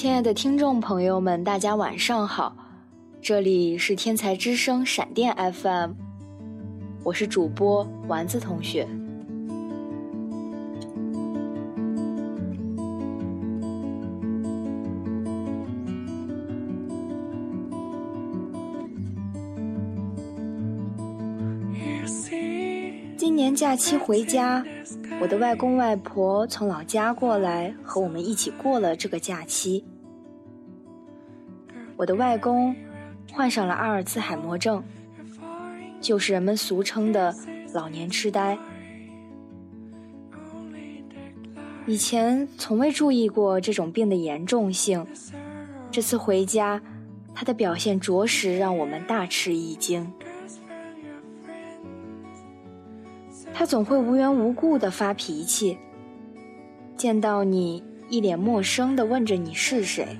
亲爱的听众朋友们，大家晚上好，这里是天才之声闪电 FM，我是主播丸子同学。今年假期回家，我的外公外婆从老家过来和我们一起过了这个假期。我的外公患上了阿尔茨海默症，就是人们俗称的老年痴呆。以前从未注意过这种病的严重性，这次回家，他的表现着实让我们大吃一惊。他总会无缘无故的发脾气，见到你一脸陌生的问着你是谁，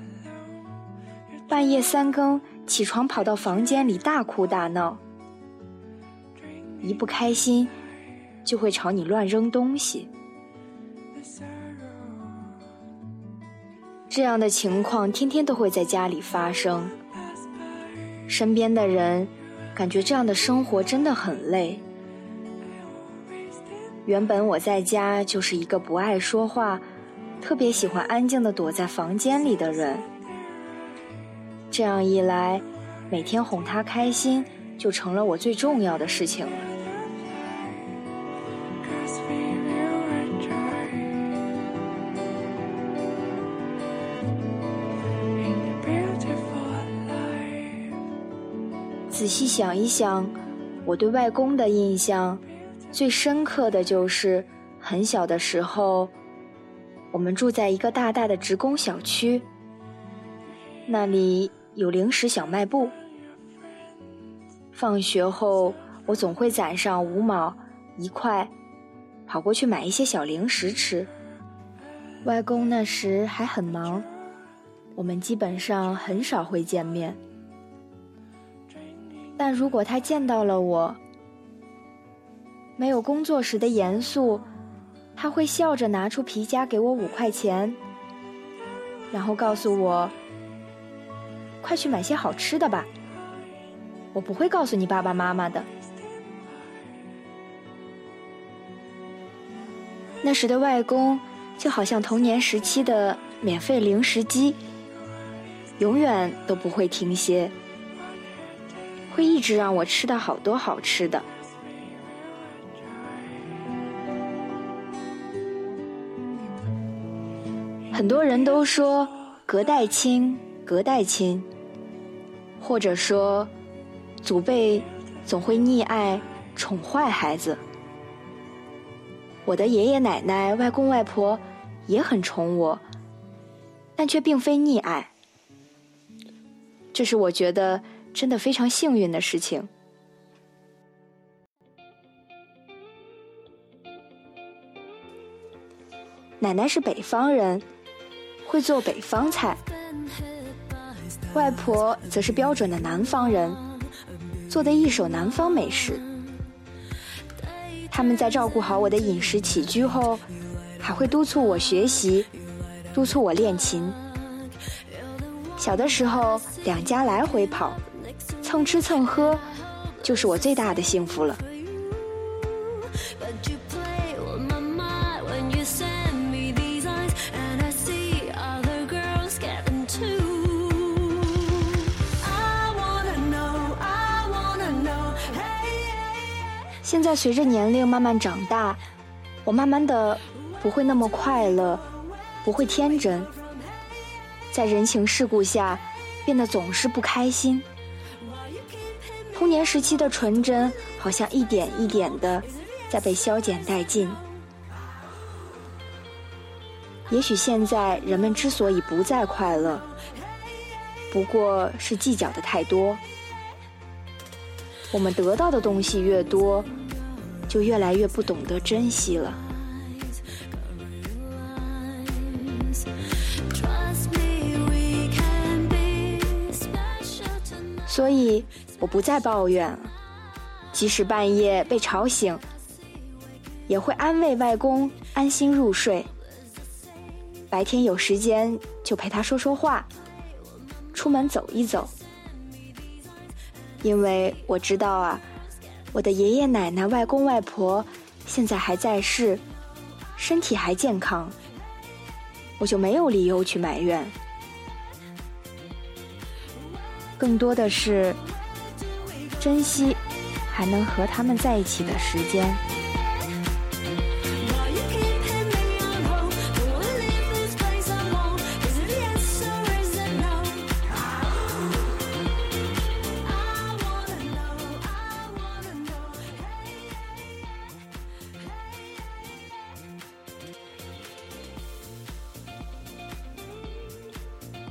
半夜三更起床跑到房间里大哭大闹，一不开心就会朝你乱扔东西。这样的情况天天都会在家里发生，身边的人感觉这样的生活真的很累。原本我在家就是一个不爱说话、特别喜欢安静的躲在房间里的人。这样一来，每天哄他开心就成了我最重要的事情了。仔细想一想，我对外公的印象。最深刻的就是很小的时候，我们住在一个大大的职工小区，那里有零食小卖部。放学后，我总会攒上五毛、一块，跑过去买一些小零食吃。外公那时还很忙，我们基本上很少会见面，但如果他见到了我，没有工作时的严肃，他会笑着拿出皮夹给我五块钱，然后告诉我：“快去买些好吃的吧，我不会告诉你爸爸妈妈的。”那时的外公就好像童年时期的免费零食机，永远都不会停歇，会一直让我吃到好多好吃的。很多人都说隔代亲，隔代亲，或者说祖辈总会溺爱、宠坏孩子。我的爷爷奶奶、外公外婆也很宠我，但却并非溺爱。这是我觉得真的非常幸运的事情。奶奶是北方人。会做北方菜，外婆则是标准的南方人，做的一手南方美食。他们在照顾好我的饮食起居后，还会督促我学习，督促我练琴。小的时候，两家来回跑，蹭吃蹭喝，就是我最大的幸福了。现在随着年龄慢慢长大，我慢慢的不会那么快乐，不会天真，在人情世故下变得总是不开心。童年时期的纯真好像一点一点的在被消减殆尽。也许现在人们之所以不再快乐，不过是计较的太多。我们得到的东西越多。就越来越不懂得珍惜了，所以我不再抱怨，即使半夜被吵醒，也会安慰外公安心入睡。白天有时间就陪他说说话，出门走一走。因为我知道啊，我的爷爷奶奶、外公外婆现在还在世，身体还健康，我就没有理由去埋怨。更多的是珍惜还能和他们在一起的时间。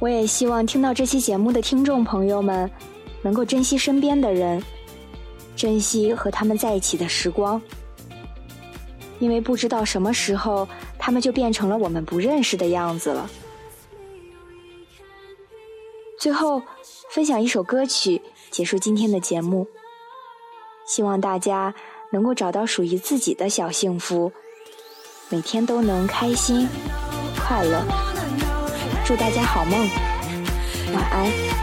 我也希望听到这期节目的听众朋友们，能够珍惜身边的人，珍惜和他们在一起的时光，因为不知道什么时候，他们就变成了我们不认识的样子了。最后，分享一首歌曲，结束今天的节目。希望大家能够找到属于自己的小幸福，每天都能开心、快乐。祝大家好梦，晚安。